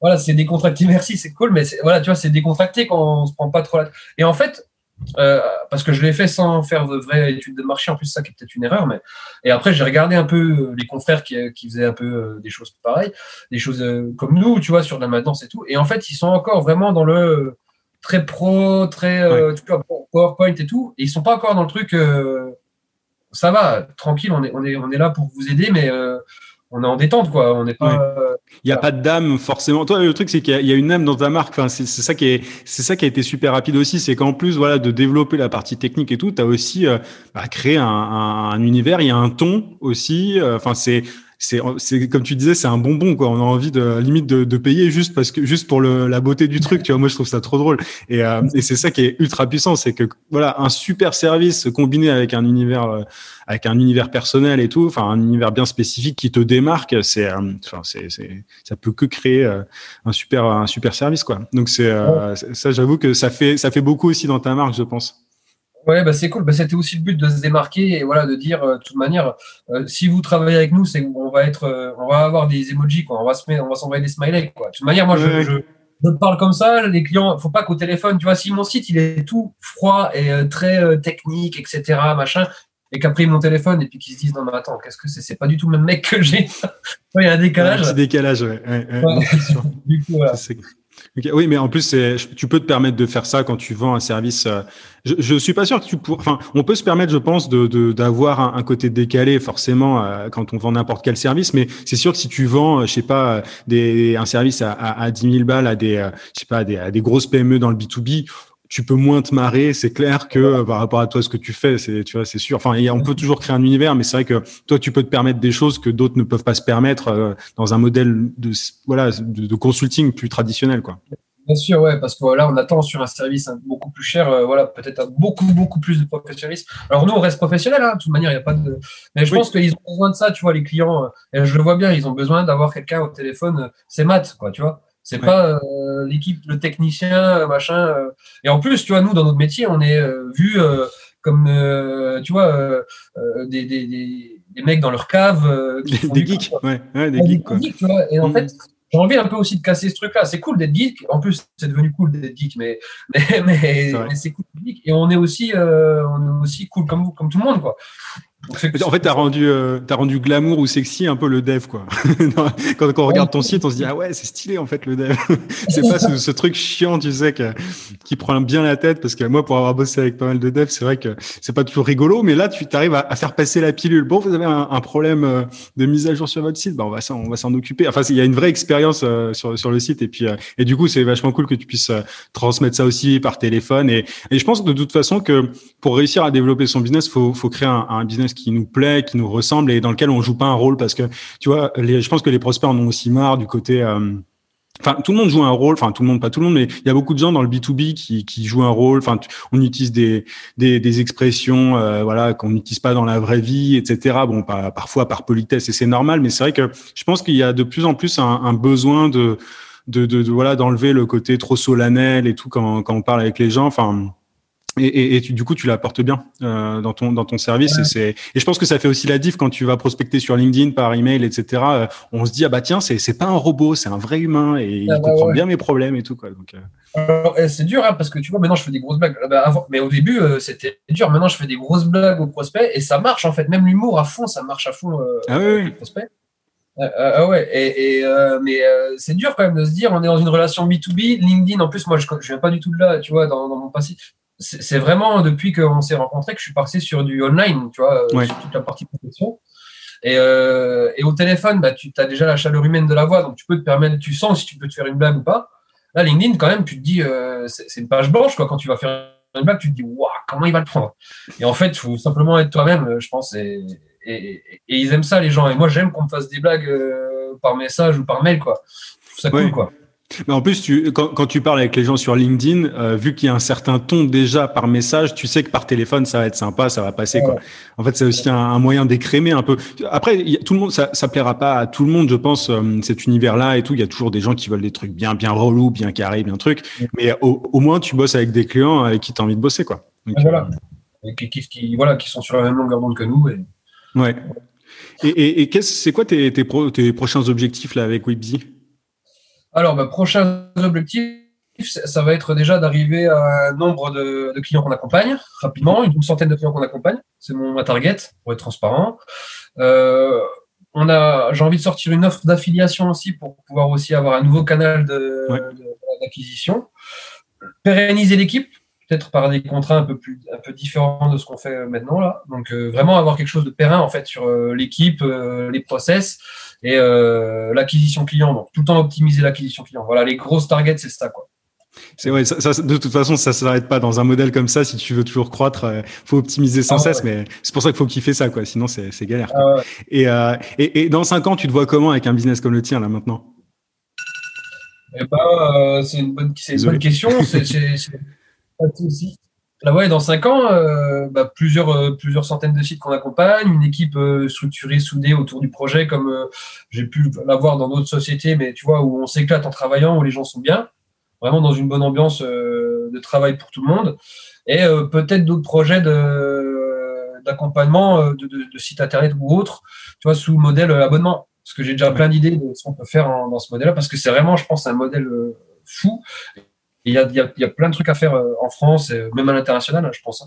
voilà, c'est décontracté, merci, c'est cool, mais voilà, tu vois, c'est décontracté quand on se prend pas trop la. Et en fait, euh, parce que je l'ai fait sans faire de vraies études de marché. En plus, ça qui est peut-être une erreur. Mais et après, j'ai regardé un peu euh, les confrères qui, qui faisaient un peu euh, des choses pareilles, des choses comme nous, tu vois, sur la maintenance et tout. Et en fait, ils sont encore vraiment dans le très pro, très tu vois, PowerPoint et tout. Et ils sont pas encore dans le truc. ça va, tranquille, on est, on est, on est là pour vous aider, mais on est en détente, quoi. On n'est pas. Il n'y a pas de dame forcément. Toi, le truc, c'est qu'il y, a une âme dans ta marque. Enfin, c'est ça qui est, c'est ça qui a été super rapide aussi, c'est qu'en plus, voilà, de développer la partie technique et tout, tu as aussi euh, bah, créé un, un, univers. Il y a un ton aussi. Euh, enfin, c'est c'est c'est comme tu disais c'est un bonbon quoi. On a envie de limite de, de payer juste parce que juste pour le, la beauté du truc tu vois. Moi je trouve ça trop drôle. Et, euh, et c'est ça qui est ultra puissant c'est que voilà un super service combiné avec un univers euh, avec un univers personnel et tout enfin un univers bien spécifique qui te démarque c'est euh, enfin c'est c'est ça peut que créer un super un super service quoi. Donc c'est ça j'avoue que ça fait ça fait beaucoup aussi dans ta marque je pense Ouais, bah c'est cool. Bah, c'était aussi le but de se démarquer et voilà de dire euh, de toute manière, euh, si vous travaillez avec nous, c'est on va être, euh, on va avoir des emojis quoi. On va se mettre, on va s'envoyer des smileys quoi. De toute manière, moi je, je, parle comme ça. Les clients, faut pas qu'au téléphone, tu vois, si mon site il est tout froid et très technique, etc. machin, et qu'après mon téléphone et puis qu'ils se disent non mais attends, qu'est-ce que c'est? C'est pas du tout le même mec que j'ai. Il y a un décalage. Un petit décalage, ouais. ouais, du coup, voilà oui, mais en plus, tu peux te permettre de faire ça quand tu vends un service. Euh, je, je suis pas sûr que tu pourras. Enfin, on peut se permettre, je pense, d'avoir un, côté décalé forcément euh, quand on vend n'importe quel service. Mais c'est sûr que si tu vends, euh, je sais pas, un service à, à, à 10 000 balles à des, je sais pas, des, à des grosses PME dans le B 2 B, tu peux moins te marrer, c'est clair que euh, par rapport à toi ce que tu fais, c'est tu vois, c'est sûr. Enfin, on peut toujours créer un univers, mais c'est vrai que toi tu peux te permettre des choses que d'autres ne peuvent pas se permettre euh, dans un modèle de voilà de, consulting plus traditionnel, quoi. Bien sûr, ouais, parce que voilà, on attend sur un service beaucoup plus cher, euh, voilà, peut-être beaucoup beaucoup plus de professionnalisme. Alors nous, on reste professionnel, hein, de toute manière, il n'y a pas de. Mais je pense qu'ils ont besoin de ça, tu vois, les clients. et je le vois bien, ils ont besoin d'avoir quelqu'un au téléphone. c'est maths, quoi, tu vois. C'est pas euh, l'équipe, le technicien, machin. Euh. Et en plus, tu vois, nous, dans notre métier, on est euh, vu comme, tu vois, des, des, des, mecs dans leur cave. des, geeks, ouais, des, geeks, quoi. tu vois. Et en fait, j'ai envie un peu aussi de casser ce truc-là. C'est cool d'être geek. En plus, c'est devenu cool d'être geek, mais, mais, mais, c'est cool d'être geek. Et on est aussi, euh, on est aussi cool comme vous, comme tout le monde, quoi. En fait, tu as rendu, euh, rendu glamour ou sexy un peu le dev, quoi. quand, quand, on regarde ton site, on se dit, ah ouais, c'est stylé, en fait, le dev. c'est pas ce, truc chiant, tu sais, qui prend bien la tête, parce que moi, pour avoir bossé avec pas mal de devs, c'est vrai que c'est pas toujours rigolo, mais là, tu arrives à, faire passer la pilule. Bon, vous avez un, problème euh, de mise à jour sur votre site, bah, on va s'en, occuper. Enfin, il y a une vraie expérience euh, sur, sur le site, et puis, et du coup, c'est vachement cool que tu puisses transmettre ça aussi par téléphone. Et, je pense de toute façon que pour réussir à développer son business, faut, faut créer un business qui nous plaît, qui nous ressemble et dans lequel on joue pas un rôle parce que tu vois, je pense que les prospects en ont aussi marre du côté. Euh, enfin, tout le monde joue un rôle. Enfin, tout le monde, pas tout le monde, mais il y a beaucoup de gens dans le B2B qui, jouent un rôle. Enfin, on utilise des, des, expressions, euh, voilà, qu'on n'utilise pas dans la vraie vie, etc. Bon, parfois par politesse et c'est normal, mais c'est vrai que je pense qu'il y a de plus en plus un, besoin de, de, de, de voilà, d'enlever le côté trop solennel et tout quand, quand on parle avec les gens. Enfin, et, et, du coup, tu l'apportes bien euh, dans ton dans ton service. Et, c'est, et je pense que ça fait aussi la diff quand tu vas prospecter sur LinkedIn par email, etc. Euh, on se dit ah bah tiens, c'est c'est pas un robot, c'est un vrai humain et il ah bah comprend bien mes problèmes et tout quoi. Donc euh... c'est dur hein, parce que tu vois maintenant je fais des grosses blagues. Ah bah, avant, mais au début c'était dur. Maintenant je fais des grosses blagues aux prospects et ça marche en fait. Même l'humour à fond, ça marche à fond. Ah oui. oui. Prospects. ah ouais, et, et mais c'est dur quand même de se dire, on est dans une relation B2B, LinkedIn, en plus, moi je, je viens pas du tout de là, tu vois, dans, dans mon passé c'est vraiment depuis qu'on s'est rencontrés que je suis passé sur du online, tu vois, euh, sur toute la partie profession. Et, euh, et au téléphone, bah, tu as déjà la chaleur humaine de la voix, donc tu peux te permettre, tu sens si tu peux te faire une blague ou pas. Là, LinkedIn, quand même, tu te dis, euh, c'est une page blanche, quoi. Quand tu vas faire une blague, tu te dis, waouh, comment il va le prendre? Et en fait, il faut simplement être toi-même, je pense. Et, et, et, ils aiment ça, les gens. Et moi, j'aime qu'on me fasse des blagues euh, par message ou par mail, quoi. Je trouve ça cool, quoi. Mais en plus, tu, quand, quand, tu parles avec les gens sur LinkedIn, euh, vu qu'il y a un certain ton déjà par message, tu sais que par téléphone, ça va être sympa, ça va passer. Quoi. En fait, c'est aussi un, un, moyen d'écrémer un peu. Après, y a, tout le monde, ça, ça plaira pas à tout le monde, je pense, euh, cet univers-là et tout. Il y a toujours des gens qui veulent des trucs bien, bien relous, bien carrés, bien trucs. Mais au, au, moins, tu bosses avec des clients avec qui tu as envie de bosser, quoi. Donc, voilà. Euh, et qui, qui, voilà, qui sont sur la même longueur d'onde que nous. Et... Ouais. Et, et, et c'est quoi tes, tes, pro, tes prochains objectifs là avec Webzy? Alors, ma prochain objectif, ça va être déjà d'arriver à un nombre de, de clients qu'on accompagne rapidement, une centaine de clients qu'on accompagne. C'est mon ma target pour être transparent. Euh, on a, j'ai envie de sortir une offre d'affiliation aussi pour pouvoir aussi avoir un nouveau canal d'acquisition. Ouais. Pérenniser l'équipe, peut-être par des contrats un peu plus, un peu différents de ce qu'on fait maintenant là. Donc euh, vraiment avoir quelque chose de périn en fait sur euh, l'équipe, les process et euh, l'acquisition client. Donc, tout le temps optimiser l'acquisition client. Voilà, les grosses targets, c'est ça, quoi. C'est vrai, ça, ça, de toute façon, ça s'arrête pas dans un modèle comme ça. Si tu veux toujours croître, euh, faut optimiser sans ah, cesse. Ouais. Mais c'est pour ça qu'il faut kiffer ça, quoi. Sinon, c'est, galère. Ah, ouais. et, euh, et, et, dans cinq ans, tu te vois comment avec un business comme le tien là maintenant? Eh ben, euh, c'est une bonne, c'est une bonne question. c'est pas de souci. Là, ouais, dans cinq ans, euh, bah, plusieurs, euh, plusieurs centaines de sites qu'on accompagne, une équipe euh, structurée, soudée autour du projet, comme euh, j'ai pu l'avoir dans d'autres sociétés, mais tu vois, où on s'éclate en travaillant, où les gens sont bien, vraiment dans une bonne ambiance euh, de travail pour tout le monde, et euh, peut-être d'autres projets de, d'accompagnement de, de, de, sites internet ou autres, tu vois, sous modèle abonnement. Parce que j'ai déjà plein d'idées de ce qu'on peut faire en, dans ce modèle-là, parce que c'est vraiment, je pense, un modèle fou il y a, y, a, y a, plein de trucs à faire euh, en France, et même à l'international, je pense. Hein.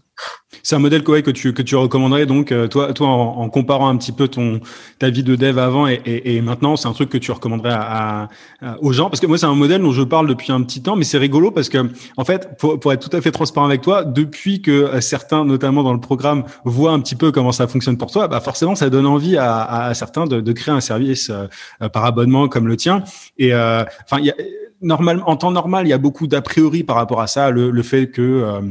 C'est un modèle que, que, tu, que tu recommanderais donc, euh, toi, toi en, en, comparant un petit peu ton, ta vie de dev avant et, et, et maintenant, c'est un truc que tu recommanderais à, à, aux gens? Parce que moi, c'est un modèle dont je parle depuis un petit temps, mais c'est rigolo parce que, en fait, pour, pour, être tout à fait transparent avec toi, depuis que euh, certains, notamment dans le programme, voient un petit peu comment ça fonctionne pour toi, bah forcément, ça donne envie à, à certains de, de, créer un service euh, par abonnement comme le tien. Et enfin, il y a normal, en temps normal, il y a beaucoup d'a priori par rapport à ça, le, fait que euh,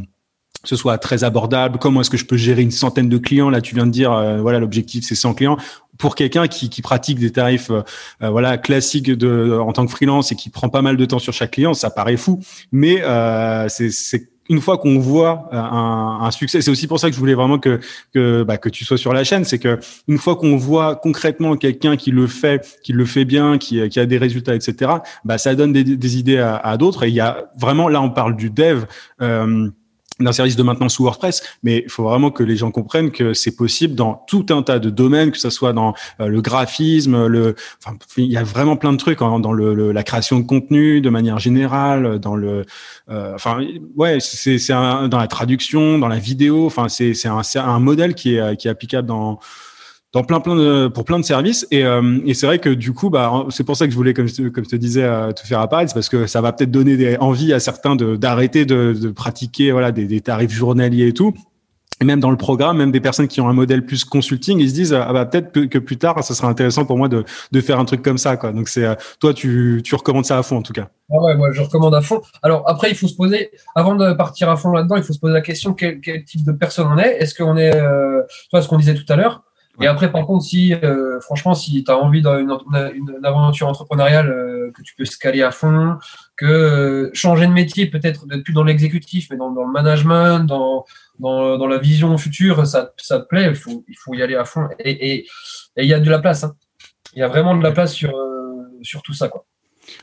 ce soit très abordable. Comment est-ce que je peux gérer une centaine de clients? Là, tu viens de dire, euh, voilà, l'objectif c'est 100 clients. Pour quelqu'un qui, pratique des tarifs, euh, voilà, classiques en tant que freelance et qui prend pas mal de temps sur chaque client, ça paraît fou. Mais c'est une fois qu'on voit euh, un, succès, c'est aussi pour ça que je voulais vraiment que que, bah, que tu sois sur la chaîne, c'est que une fois qu'on voit concrètement quelqu'un qui le fait, qui le fait bien, qui, qui a des résultats, etc. Bah, ça donne des, des idées à, à d'autres. Et il y a vraiment là, on parle du dev. Euh, d'un service de maintenance sous WordPress, mais il faut vraiment que les gens comprennent que c'est possible dans tout un tas de domaines, que ce soit dans euh, le graphisme, le, enfin, il y a vraiment plein de trucs hein, dans le, la création de contenu de manière générale, dans le, euh, enfin, ouais, c'est dans la traduction, dans la vidéo, enfin, c'est c'est un, un modèle qui est qui est applicable dans dans plein plein de pour plein de services. Et, euh, et c'est vrai que du coup bah c'est pour ça que je voulais comme je, comme je te disais euh, te faire apparaître parce que ça va peut-être donner des envies à certains d'arrêter de, de, pratiquer voilà des, des, tarifs journaliers et tout. Et même dans le programme même des personnes qui ont un modèle plus consulting ils se disent ah bah peut-être que, plus tard ça sera intéressant pour moi de, de faire un truc comme ça quoi. Donc c'est euh, toi tu tu recommandes ça à fond en tout cas. Ah ouais moi je recommande à fond. Alors après il faut se poser avant de partir à fond là-dedans il faut se poser la question quel, quel type de personne on est? Est-ce qu'on est, toi ce qu'on disait tout à l'heure et après, par contre, si euh, franchement, si tu as envie d'une une, aventure entrepreneuriale euh, que tu peux scaler à fond, que euh, changer de métier, peut-être d'être plus dans l'exécutif, mais dans, dans, le management, dans, dans, dans, la vision future, ça, ça te plaît, il faut, il faut y aller à fond. Et il y a de la place. Hein. Il y a vraiment de la place sur, sur tout ça. Quoi.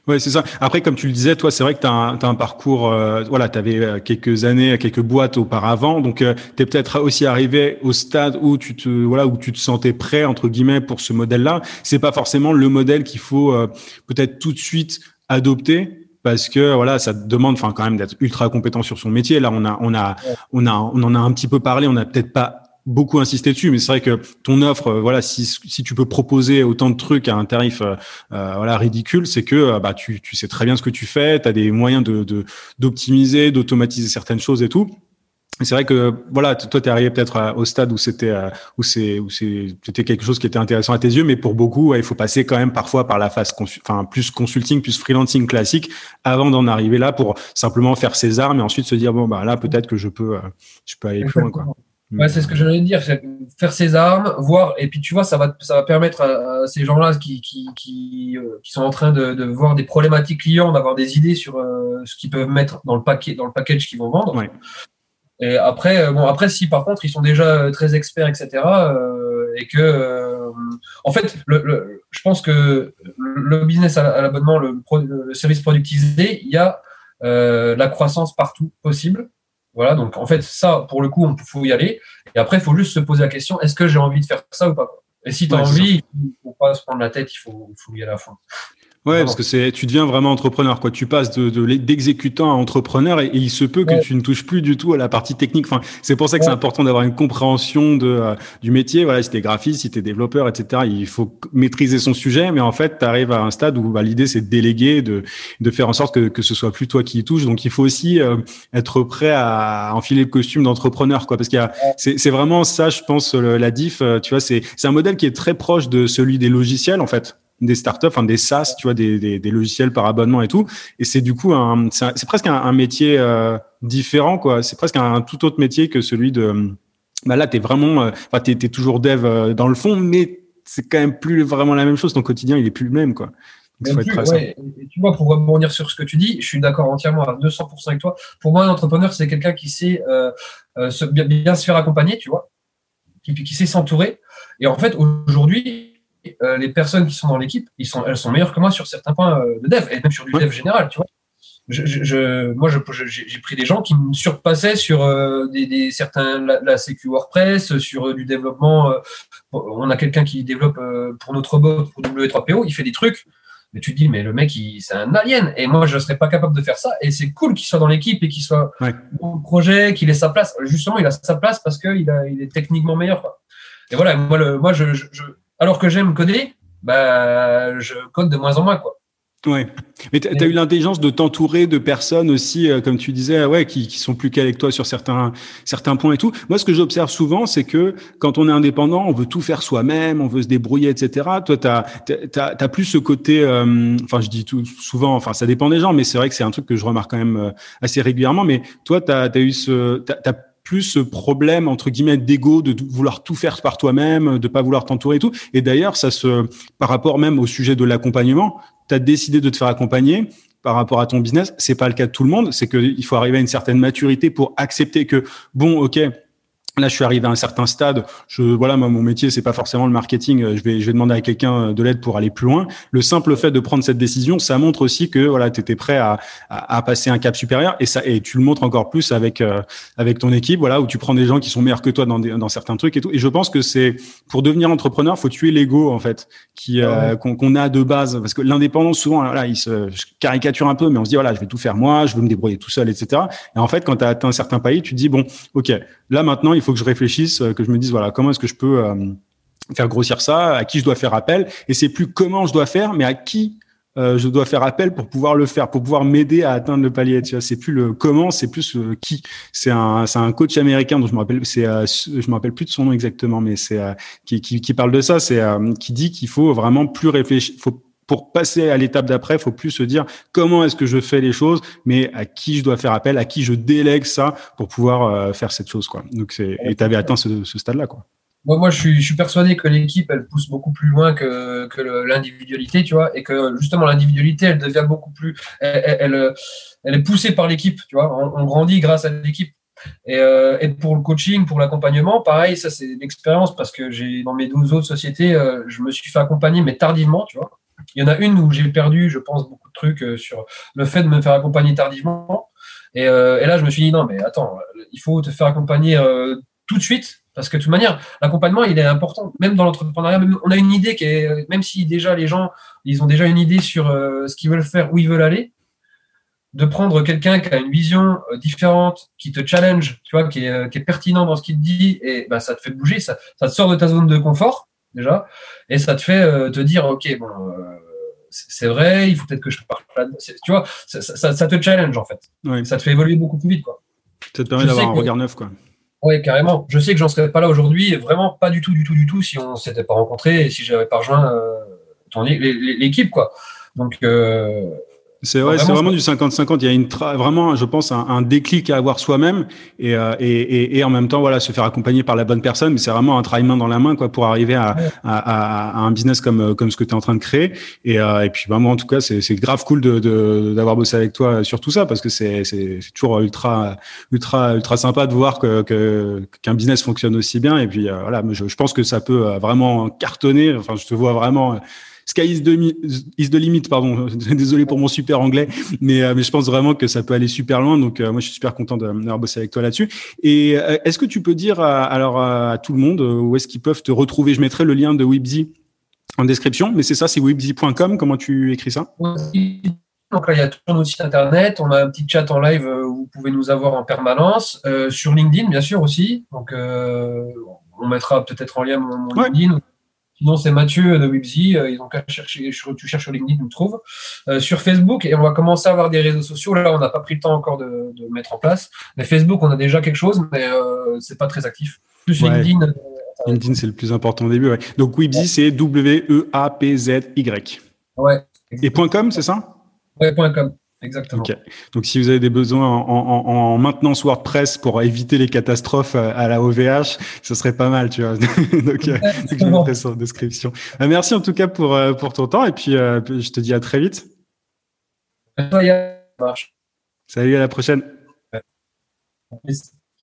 Ouais, c'est ça. Après, comme tu le disais, toi, c'est vrai que tu as, un parcours, euh, voilà, tu avais euh, quelques années, quelques boîtes auparavant, donc euh, tu es peut-être aussi arrivé au stade où tu te, voilà, où tu te sentais prêt entre guillemets pour ce modèle-là. C'est pas forcément le modèle qu'il faut peut-être tout de suite adopter parce que voilà, ça demande, enfin, quand même d'être ultra compétent sur son métier. Là, on a, on a, on a, on en a un petit peu parlé. On n'a peut-être pas beaucoup insisté dessus, mais c'est vrai que ton offre, euh, voilà, si, si tu peux proposer autant de trucs à un tarif euh, euh voilà ridicule, c'est que euh, bah tu, tu sais très bien ce que tu fais, tu as des moyens de d'optimiser, d'automatiser certaines choses et tout. C'est vrai que voilà, toi tu es arrivé peut-être au stade où c'était où c'est où c'était quelque chose qui était intéressant à tes yeux, mais pour beaucoup, il faut passer quand même parfois par la phase enfin plus consulting, plus freelancing classique avant d'en arriver là pour simplement faire ses armes et ensuite se dire bon bah là peut-être que je peux je peux aller plus loin quoi. Ouais, c'est ce que j'allais dire, c'est faire ses armes, voir, et puis tu vois, ça va, ça va permettre à, ces gens-là qui, qui, qui, euh, qui, sont en train de, de, voir des problématiques clients, d'avoir des idées sur euh, ce qu'ils peuvent mettre dans le paquet, dans le package qu'ils vont vendre. Ouais. Et après, euh, bon, après, si par contre ils sont déjà très experts, etc., et que, en fait, le, le, je pense que le business à l'abonnement, le, le, service productisé, il y a la croissance partout possible. Voilà, donc en fait, ça, pour le coup, il faut y aller. Et après, il faut juste se poser la question est-ce que j'ai envie de faire ça ou pas Et si tu as envie, il ne faut pas se prendre la tête, il faut, y aller à fond. Ouais, parce que c'est, tu deviens vraiment entrepreneur, quoi. Tu passes de, d'exécutant à entrepreneur et, il se peut que tu ne touches plus du tout à la partie technique. Enfin, c'est pour ça que c'est important d'avoir une compréhension de, euh, du métier. Voilà, si t'es graphiste, si t'es développeur, etc. Il faut maîtriser son sujet, mais en fait, tu arrives à un stade où bah, l'idée c'est de déléguer, de, de faire en sorte que, que ce soit plus toi qui y touche. Donc, il faut aussi euh, être prêt à enfiler le costume d'entrepreneur, quoi. Parce qu'il y a, c'est, c'est vraiment ça, je pense, la diff. Euh, tu vois, c'est, c'est un modèle qui est très proche de celui des logiciels, en fait des startups, enfin des SaaS, tu vois, des, des, des, logiciels par abonnement et tout. Et c'est du coup un, c'est presque un, métier euh, différent, quoi. C'est presque un, tout autre métier que celui de. Bah là, t'es vraiment, euh, enfin, t'es es toujours dev euh, dans le fond, mais c'est quand même plus vraiment la même chose. Ton quotidien, il est plus le même, quoi. tu vois, pour rebondir sur ce que tu dis, je suis d'accord entièrement à 200% avec toi. Pour moi, un entrepreneur, c'est quelqu'un qui sait euh, se, bien, bien, se faire accompagner, tu vois, qui, qui sait s'entourer. Et en fait, aujourd'hui, euh, les personnes qui sont dans l'équipe, elles sont meilleures que moi sur certains points euh, de dev, et même sur du dev général, tu vois. Je, moi, j'ai pris des gens qui me surpassaient sur euh, des, certains la, la, sécu WordPress, sur du développement. on a quelqu'un qui développe pour notre bot, pour W3PO, il fait des trucs. Mais tu te dis, mais le mec, c'est un alien. Et moi, je ne serais pas capable de faire ça. Et c'est cool qu'il soit dans l'équipe et qu'il soit ouais. au projet, qu'il ait sa place. Justement, il a sa place parce qu'il il est techniquement meilleur. Et voilà, moi, le, moi je, alors que j'aime coder, bah, je code de moins en moins, quoi. Ouais. Mais tu as eu l'intelligence de t'entourer de personnes aussi, euh, comme tu disais, ouais, qui, qui sont plus qu'avec toi sur certains, certains points et tout. Moi, ce que j'observe souvent, c'est que quand on est indépendant, on veut tout faire soi-même, on veut se débrouiller, etc. Toi, tu as, plus ce côté, euh, enfin, je dis tout souvent, enfin, ça dépend des gens, mais c'est vrai que c'est un truc que je remarque quand même euh, assez régulièrement. Mais toi, tu as, eu ce, plus ce problème entre guillemets d'ego de vouloir tout faire par toi-même, de pas vouloir t'entourer et tout. Et d'ailleurs, ça se par rapport même au sujet de l'accompagnement, tu as décidé de te faire accompagner par rapport à ton business, c'est pas le cas de tout le monde, c'est qu'il faut arriver à une certaine maturité pour accepter que bon, OK, Là, je suis arrivé à un certain stade. Je, voilà, mon métier, c'est pas forcément le marketing. Je vais, je vais demander à quelqu'un de l'aide pour aller plus loin. Le simple fait de prendre cette décision, ça montre aussi que voilà, tu étais prêt à, à, passer un cap supérieur et ça, et tu le montres encore plus avec euh, avec ton équipe. Voilà, où tu prends des gens qui sont meilleurs que toi dans, dans certains trucs et tout. Et je pense que c'est pour devenir entrepreneur, faut tuer l'ego en fait, qui euh, qu'on a de base, parce que l'indépendance souvent, là, il se caricature un peu, mais on se dit voilà, je vais tout faire moi, je veux me débrouiller tout seul, etc. Et en fait, quand tu as atteint un certain palier, tu te dis bon, ok, là maintenant, il faut que je réfléchisse, euh, que je me dise voilà comment est-ce que je peux euh, faire grossir ça, à qui je dois faire appel, et c'est plus comment je dois faire, mais à qui euh, je dois faire appel pour pouvoir le faire, pour pouvoir m'aider à atteindre le palier. Tu vois, c'est plus le comment, c'est plus qui. C'est un, c'est un coach américain dont je me rappelle, c'est, je me rappelle plus de son nom exactement, mais c'est qui, qui, qui, parle de ça, c'est qui dit qu'il faut vraiment plus réfléchir, faut pour passer à l'étape d'après, il faut plus se dire comment est-ce que je fais les choses, mais à qui je dois faire appel, à qui je délègue ça pour pouvoir euh, faire cette chose. Quoi. Donc c'est, et tu avais atteint ce, stade-là. Quoi. Moi, moi je, suis, je suis persuadé que l'équipe, elle pousse beaucoup plus loin que, que l'individualité, tu vois, et que justement l'individualité, elle devient beaucoup plus, elle, elle, est poussée par l'équipe, tu vois. On, grandit grâce à l'équipe. Et, euh, et, pour le coaching, pour l'accompagnement, pareil, ça c'est l'expérience parce que j'ai dans mes 12 autres sociétés, euh, je me suis fait accompagner, mais tardivement, tu vois. Il y en a une où j'ai perdu, je pense, beaucoup de trucs euh, sur le fait de me faire accompagner tardivement. Euh, et, là, je me suis dit, non, mais attends, il faut te faire accompagner euh, tout de suite. Parce que de toute manière, l'accompagnement, il est important. Même dans l'entrepreneuriat, on a une idée qui est, même si déjà les gens, ils ont déjà une idée sur ce qu'ils veulent faire, où ils veulent aller, de prendre quelqu'un qui a une vision différente, qui te challenge, tu vois, qui est, pertinent dans ce qu'il te dit, et bah, ça te fait bouger, ça te sort de ta zone de confort déjà, et ça te fait te dire, ok, bon, c'est vrai, il faut peut-être que je parle Tu vois, ça, te challenge en fait. Ça te fait évoluer beaucoup plus vite. Quoi. Ça te permet d'avoir un regard neuf. quoi. Oui, carrément. Je sais que j'en serais pas là aujourd'hui, vraiment pas du tout, du tout, du tout, si on s'était pas rencontré et si j'avais pas rejoint euh, l'équipe. quoi. Donc, euh, c'est vrai, c'est vraiment du 50-50. Il y a une vraiment, je pense, un, déclic à avoir soi-même et, euh, et, et, et, en même temps, voilà, se faire accompagner par la bonne personne. Mais c'est vraiment un travail main dans la main, quoi, pour arriver à, à, à un business comme comme ce que tu es en train de créer. Et, euh, et puis, bah, moi, en tout cas, c'est grave cool de d'avoir bossé avec toi sur tout ça parce que c'est toujours ultra ultra ultra sympa de voir que qu'un business fonctionne aussi bien. Et puis, euh, voilà, je, je pense que ça peut vraiment cartonner. Enfin, je te vois vraiment Sky is the, is the limit, pardon. Désolé pour mon super anglais, mais, euh, mais je pense vraiment que ça peut aller super loin. Donc, euh, moi, je suis super content d'avoir bossé avec toi là-dessus. Et euh, est-ce que tu peux dire à, alors à tout le monde où est-ce qu'ils peuvent te retrouver? Je mettrai le lien de Webzy en description, mais c'est ça, c'est webzy.com. Comment tu écris ça? Donc là, il y a tout notre site internet, on a un petit chat en live où vous pouvez nous avoir en permanence. sur LinkedIn, bien sûr, aussi. Donc, on mettra peut-être en lien mon, LinkedIn Sinon, c'est Mathieu de Webzy. Euh, ils ont qu'à chercher, tu cherches sur LinkedIn, tu me trouves. Euh, sur Facebook, et on va commencer à avoir des réseaux sociaux. Là, on n'a pas pris le temps encore de, mettre en place. Mais Facebook, on a déjà quelque chose, mais euh, c'est pas très actif. Plus LinkedIn. Euh, LinkedIn, c'est le plus important au début. Donc, Webzy, c'est W-E-A-P-Z-Y. Ouais. Et .com, c'est ça? Ouais, .com. Exactement. Donc, si vous avez des besoins en, maintenance WordPress pour éviter les catastrophes à la OVH, ce serait pas mal, tu vois. donc, euh, je mettrai ça en description. Euh, merci en tout cas pour, euh, pour ton temps et puis je te dis à très vite. Salut, à la prochaine.